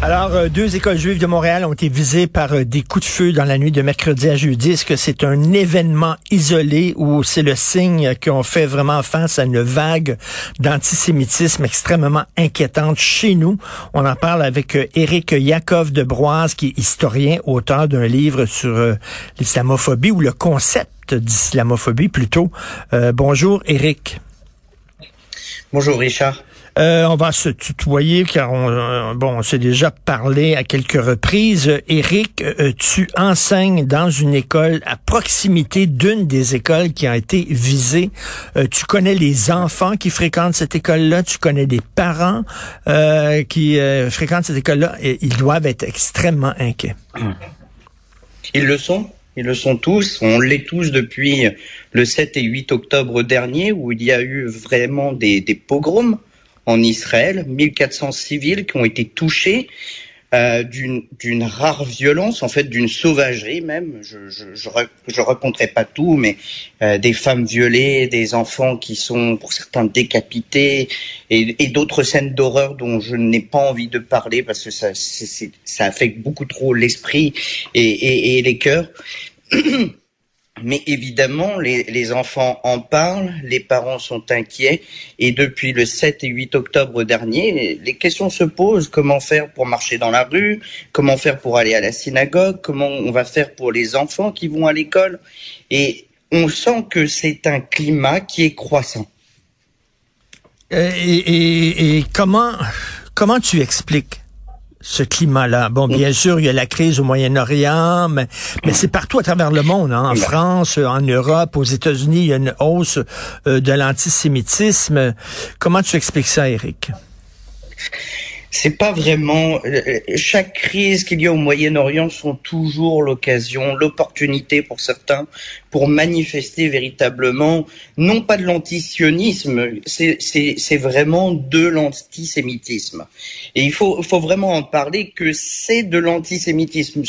Alors, euh, deux écoles juives de Montréal ont été visées par euh, des coups de feu dans la nuit de mercredi à jeudi. Est-ce que c'est un événement isolé ou c'est le signe qu'on fait vraiment face à une vague d'antisémitisme extrêmement inquiétante chez nous? On en parle avec euh, Éric Yakov de Broise, qui est historien, auteur d'un livre sur l'islamophobie ou le concept d'islamophobie plutôt. bonjour, Éric. Bonjour, Richard. Euh, on va se tutoyer car on, euh, bon, on s'est déjà parlé à quelques reprises. Eric, euh, tu enseignes dans une école à proximité d'une des écoles qui a été visée. tu connais les enfants qui fréquentent cette école-là, tu connais les parents qui fréquentent cette école-là et ils doivent être extrêmement inquiets. Ils le sont. Ils le sont tous. On l'est tous depuis le 7 et 8 octobre dernier où il y a eu vraiment des, des pogroms en Israël, 1400 civils qui ont été touchés euh, d'une rare violence, en fait d'une sauvagerie même. Je je, je, raconterai pas tout, mais euh, des femmes violées, des enfants qui sont pour certains décapités, et, et d'autres scènes d'horreur dont je n'ai pas envie de parler parce que ça, ça affecte beaucoup trop l'esprit et, et, et les cœurs. Mais évidemment, les, enfants en parlent, les parents sont inquiets, et depuis le 7 et 8 octobre dernier, les questions se posent. Comment faire pour marcher dans la rue? Comment faire pour aller à la synagogue? Comment on va faire pour les enfants qui vont à l'école? Et on sent que c'est un climat qui est croissant. Et, et comment, comment tu expliques ce climat-là. Bon, bien sûr, il y a la crise au Moyen-Orient, mais, mais c'est partout à travers le monde. Hein. En France, en Europe, aux États-Unis, il y a une hausse euh, de l'antisémitisme. Comment tu expliques ça, Eric? C'est pas vraiment euh, chaque crise qu'il y a au Moyen-Orient sont toujours l'occasion, l'opportunité pour certains pour manifester véritablement non pas de l'antisionisme, c'est vraiment de l'antisémitisme. Et il faut, faut vraiment en parler que c'est de l'antisémitisme.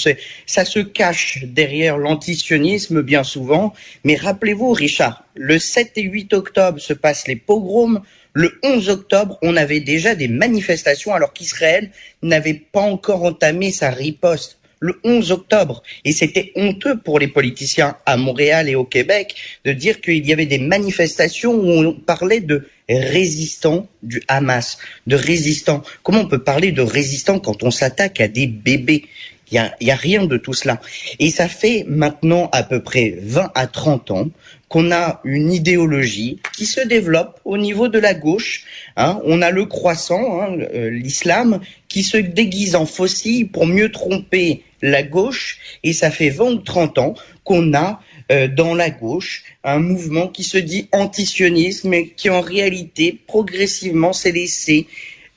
Ça se cache derrière l'antisionisme bien souvent. Mais rappelez-vous, Richard, le 7 et 8 octobre se passent les pogroms le 11 octobre, on avait déjà des manifestations alors qu'Israël n'avait pas encore entamé sa riposte. Le 11 octobre. Et c'était honteux pour les politiciens à Montréal et au Québec de dire qu'il y avait des manifestations où on parlait de résistants du Hamas, de résistants. Comment on peut parler de résistants quand on s'attaque à des bébés? Il n'y a, y a rien de tout cela. Et ça fait maintenant à peu près 20 à 30 ans qu'on a une idéologie qui se développe au niveau de la gauche. Hein. On a le croissant, hein, euh, l'islam, qui se déguise en fossile pour mieux tromper la gauche. Et ça fait 20 ou 30 ans qu'on a euh, dans la gauche un mouvement qui se dit antisionisme, mais qui en réalité progressivement s'est laissé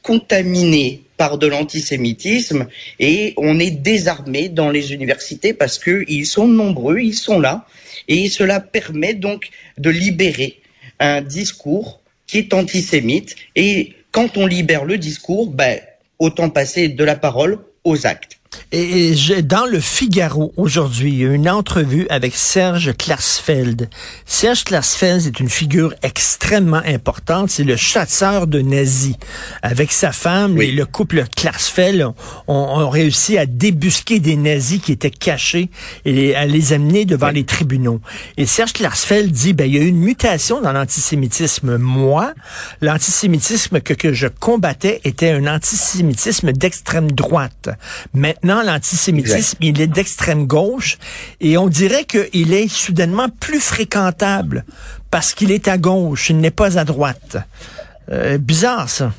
contaminer par de l'antisémitisme et on est désarmé dans les universités parce qu'ils sont nombreux, ils sont là et cela permet donc de libérer un discours qui est antisémite et quand on libère le discours, ben, autant passer de la parole aux actes. Et, dans le Figaro aujourd'hui, il y a une entrevue avec Serge Klarsfeld. Serge Klarsfeld est une figure extrêmement importante. C'est le chasseur de nazis. Avec sa femme, et le couple Klarsfeld ont, réussi à débusquer des nazis qui étaient cachés et à les amener devant les tribunaux. Et Serge Klarsfeld dit, ben, il y a eu une mutation dans l'antisémitisme. Moi, l'antisémitisme que, que je combattais était un antisémitisme d'extrême droite. Maintenant, l'antisémitisme, il est d'extrême gauche et on dirait qu'il est soudainement plus fréquentable parce qu'il est à gauche, il n'est pas à droite. Euh, bizarre ça.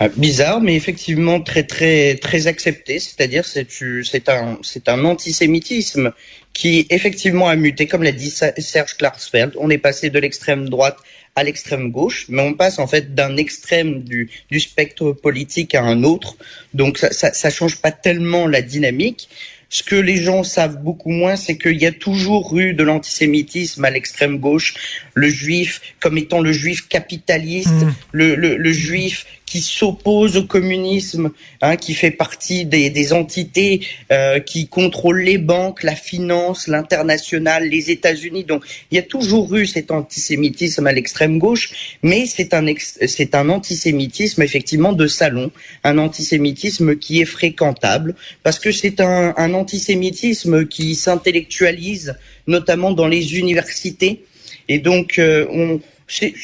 Ah, bizarre, mais effectivement très très très accepté. C'est-à-dire c'est c'est un c'est un antisémitisme qui effectivement a muté, comme l'a dit Serge Klarsfeld. On est passé de l'extrême droite à l'extrême gauche, mais on passe en fait d'un extrême du, du spectre politique à un autre. Donc ça, ça, ça change pas tellement la dynamique. Ce que les gens savent beaucoup moins, c'est qu'il y a toujours eu de l'antisémitisme à l'extrême gauche, le juif comme étant le juif capitaliste, mmh. le, le, le, juif qui s'oppose au communisme, hein, qui fait partie des, des entités euh, qui contrôlent les banques, la finance, l'international, les États-Unis. Donc il y a toujours eu cet antisémitisme à l'extrême gauche, mais c'est un c'est un antisémitisme effectivement de salon, un antisémitisme qui est fréquentable parce que c'est un, un antisémitisme qui s'intellectualise notamment dans les universités et donc euh, on c'est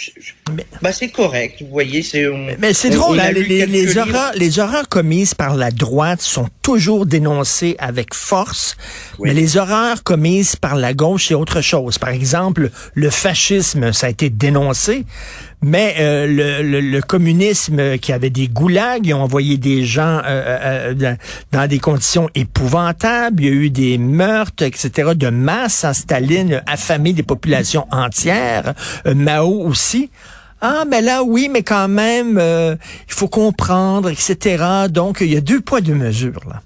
bah c'est correct, vous voyez. C'est mais c'est drôle. Hein, les, les, horreurs, les horreurs commises par la droite sont toujours dénoncées avec force, mais les horreurs commises par la gauche c'est autre chose. Par exemple, le fascisme, ça a été dénoncé, mais euh, le, communisme qui avait des goulags, ils ont envoyé des gens euh, euh, dans des conditions épouvantables. Il y a eu des meurtres, etc. de masse. en Staline affamé des populations entières. Mao aussi. Ah, mais là, oui, mais quand même, il faut comprendre, etc. Donc, il y a deux poids, deux mesures, là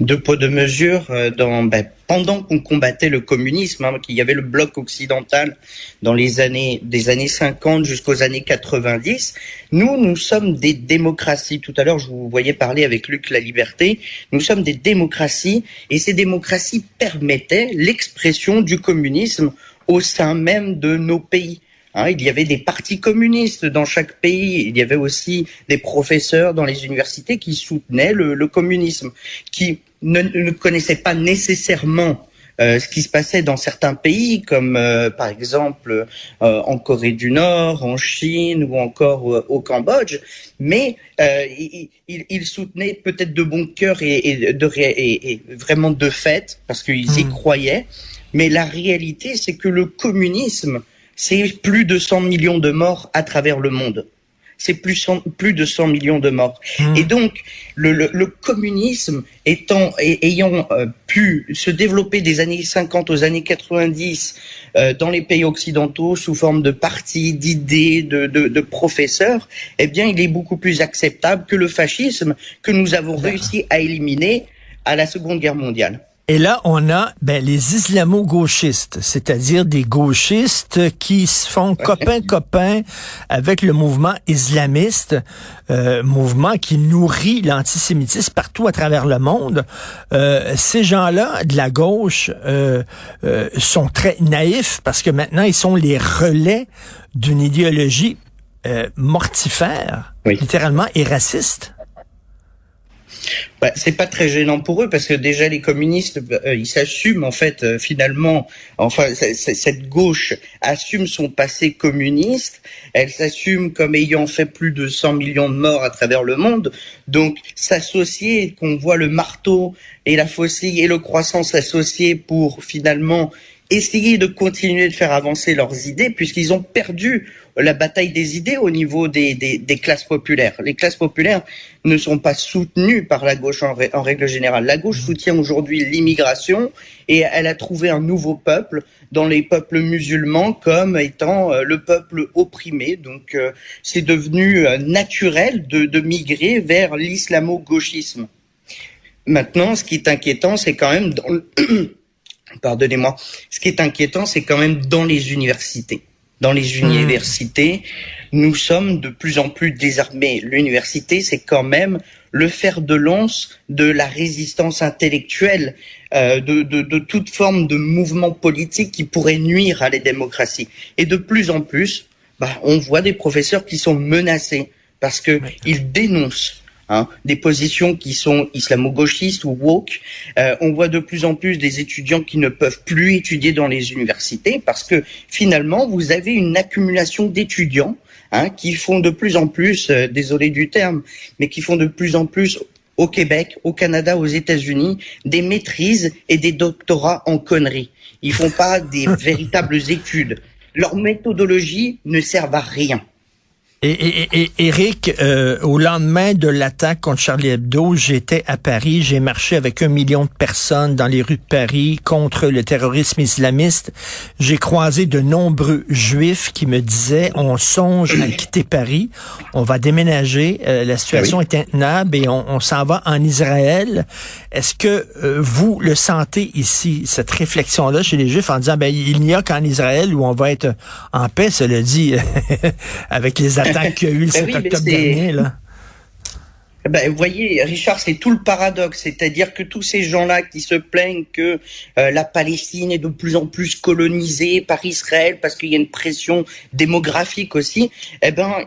deux poids deux mesures euh, dans ben, pendant qu'on combattait le communisme, hein, qu'il y avait le bloc occidental dans les années des années 50 jusqu'aux années 90. Nous, nous sommes des démocraties. Tout à l'heure, je vous voyais parler avec Luc La Liberté. Nous sommes des démocraties et ces démocraties permettaient l'expression du communisme au sein même de nos pays. Hein, il y avait des partis communistes dans chaque pays. Il y avait aussi des professeurs dans les universités qui soutenaient le, communisme, qui ne, connaissaient pas nécessairement euh, ce qui se passait dans certains pays, comme euh, par exemple euh, en Corée du Nord, en Chine ou encore au Cambodge, mais ils, soutenaient peut-être de bon cœur et, de, et, vraiment de fait, parce qu'ils y hmm. croyaient. Mais la réalité, c'est que le communisme c'est plus de 100 millions de morts à travers le monde. C'est plus, plus de 100 millions de morts. Hmm. Et donc, le, le, communisme étant, ayant euh, pu se développer des années 50 aux années 90 euh, dans les pays occidentaux sous forme de partis, d'idées, de, de, de, professeurs, eh bien, il est beaucoup plus acceptable que le fascisme que nous avons réussi à éliminer à la Seconde Guerre mondiale. Et là, on a ben, les islamo-gauchistes, c'est-à-dire des gauchistes qui se font copain-copain avec le mouvement islamiste, euh, mouvement qui nourrit l'antisémitisme partout à travers le monde. Euh, ces gens-là de la gauche euh, euh, sont très naïfs parce que maintenant, ils sont les relais d'une idéologie euh, mortifère, littéralement, et raciste. Bah, c'est pas très gênant pour eux parce que déjà les communistes euh, ils s'assument en fait euh, finalement enfin cette gauche assume son passé communiste elle s'assume comme ayant fait plus de 100 millions de morts à travers le monde donc s'associer qu'on voit le marteau et la faucille et le croissant s'associer pour finalement essayer de continuer de faire avancer leurs idées puisqu'ils ont perdu la bataille des idées au niveau des, des, classes populaires. Les classes populaires ne sont pas soutenues par la gauche en, en règle générale. La gauche soutient aujourd'hui l'immigration et elle a trouvé un nouveau peuple dans les peuples musulmans comme étant euh, le peuple opprimé. Donc euh, c'est devenu euh, naturel de, de migrer vers l'islamo-gauchisme. Maintenant, ce qui est inquiétant, c'est quand même dans pardonnez-moi, ce qui est inquiétant, c'est quand même dans les universités. Dans les hmm. universités, nous sommes de plus en plus désarmés. L'université, c'est quand même le fer de lance de la résistance intellectuelle, euh, de, de, de, toute forme de mouvement politique qui pourrait nuire à la démocratie. Et de plus en plus, bah, on voit des professeurs qui sont menacés parce qu'ils dénoncent Hein, des positions qui sont islamo-gauchistes ou woke. Euh, on voit de plus en plus des étudiants qui ne peuvent plus étudier dans les universités parce que finalement, vous avez une accumulation d'étudiants hein, qui font de plus en plus, euh, désolé du terme, mais qui font de plus en plus au Québec, au Canada, aux États-Unis, des maîtrises et des doctorats en conneries. Ils font pas des véritables études. Leur méthodologie ne sert à rien. Et, et, et Eric, euh, au lendemain de l'attaque contre Charlie Hebdo, j'étais à Paris, j'ai marché avec un million de personnes dans les rues de Paris contre le terrorisme islamiste. J'ai croisé de nombreux juifs qui me disaient on songe à quitter Paris, on va déménager, euh, la situation ah est intenable et on, on s'en va en Israël. Est-ce que euh, vous le sentez ici, cette réflexion-là chez les juifs en disant ben il n'y a qu'en Israël où on va être en paix, cela dit, avec les attaques qu'il y a eu le 7 Ben oui, octobre dernier. Là. Ben, vous voyez, Richard, c'est tout le paradoxe, c'est-à-dire que tous ces gens-là qui se plaignent que euh, la Palestine est de plus en plus colonisée par Israël parce qu'il y a une pression démographique aussi, eh ben,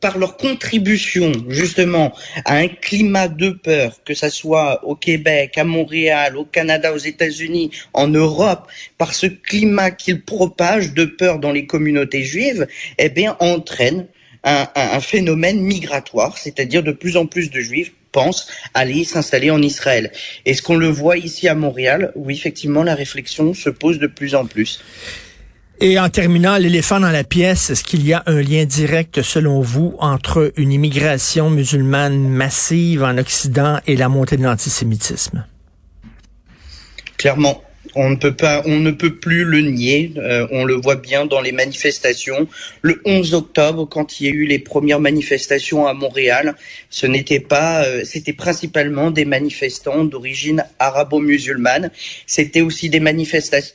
par leur contribution justement à un climat de peur, que ça soit au Québec, à Montréal, au Canada, aux États-Unis, en Europe, par ce climat qu'ils propagent de peur dans les communautés juives, eh bien, entraîne un, un- phénomène migratoire, c'est-à-dire de plus en plus de juifs pensent aller s'installer en Israël. Est-ce qu'on le voit ici à Montréal Oui, effectivement, la réflexion se pose de plus en plus? Et en terminant, l'éléphant dans la pièce, est-ce qu'il y a un lien direct, selon vous, entre une immigration musulmane massive en Occident et la montée de l'antisémitisme? Clairement, on ne peut pas, on ne peut plus le nier. Euh, on le voit bien dans les manifestations. Le 11 octobre, quand il y a eu les premières manifestations à Montréal, ce n'était pas, euh, c'était principalement des manifestants d'origine arabo-musulmane. C'était aussi des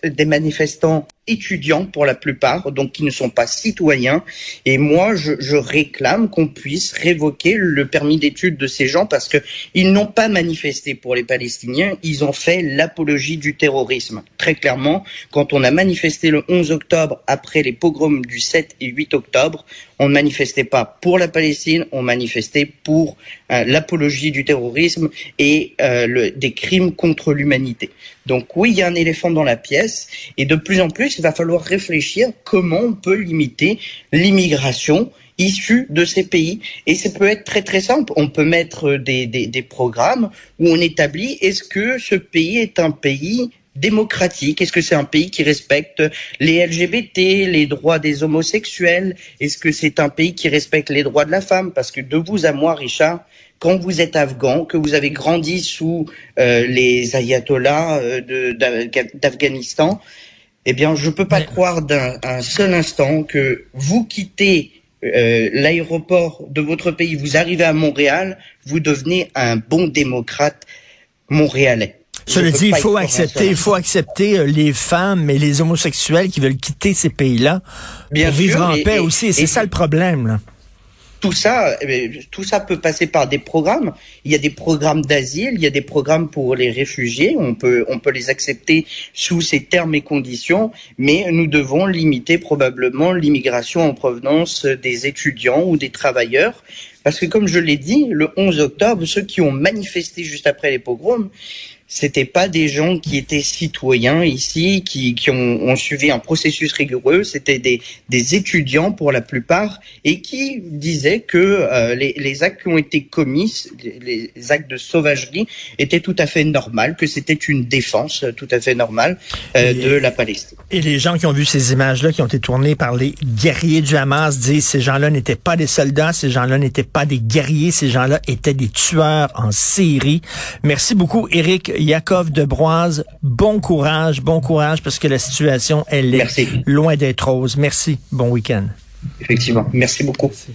des manifestants étudiants pour la plupart, donc qui ne sont pas citoyens. Et moi, je, je réclame qu'on puisse révoquer le permis d'études de ces gens parce que ils n'ont pas manifesté pour les Palestiniens, ils ont fait l'apologie du terrorisme. Très clairement, quand on a manifesté le 11 octobre après les pogroms du 7 et 8 octobre, on ne manifestait pas pour la Palestine, on manifestait pour euh, l'apologie du terrorisme et euh, des crimes contre l'humanité. Donc oui, il y a un éléphant dans la pièce et de plus en plus, il va falloir réfléchir comment on peut limiter l'immigration issue de ces pays. Et ça peut être très très simple. On peut mettre des, des programmes où on établit est-ce que ce pays est un pays démocratique. Est-ce que c'est un pays qui respecte les LGBT, les droits des homosexuels? Est-ce que c'est un pays qui respecte les droits de la femme? Parce que de vous à moi, Richard, quand vous êtes afghan, que vous avez grandi sous euh, les ayatollahs euh, d'Afghanistan, eh bien, je peux pas croire d'un un seul instant que vous quittez euh, l'aéroport de votre pays, vous arrivez à Montréal, vous devenez un bon démocrate montréalais. Je Cela dit, il faut accepter, il faut accepter euh, les femmes et les homosexuels qui veulent quitter ces pays-là Bien pour vivre sûr, en et- paix et- aussi. Et c'est ça le problème. Là. tout ça, eh bien, tout ça peut passer par des programmes. Il y a des programmes d'asile, il y a des programmes pour les réfugiés. On peut, on peut les accepter sous ces termes et conditions, mais nous devons limiter probablement l'immigration en provenance des étudiants ou des travailleurs. Parce que comme je l'ai dit, le 11 octobre, ceux qui ont manifesté juste après les pogroms, c'était pas des gens qui étaient citoyens ici, qui, qui ont, ont suivi un processus rigoureux. C'était des, des étudiants pour la plupart et qui disaient que euh, les, les actes qui ont été commis, les, les actes de sauvagerie, étaient tout à fait normaux, que c'était une défense tout à fait normale euh, Et- de la Palestine. Et les gens qui ont vu ces images-là, qui ont été tournées par les guerriers du Hamas, disent ces gens-là n'étaient pas des soldats, ces gens-là n'étaient pas des guerriers, ces gens-là étaient des tueurs en série. Merci beaucoup, Éric Yakov de Broise. Bon courage, bon courage, parce que la situation, elle est Merci. loin d'être rose. Merci. Bon week-end. Effectivement. Merci beaucoup. Merci.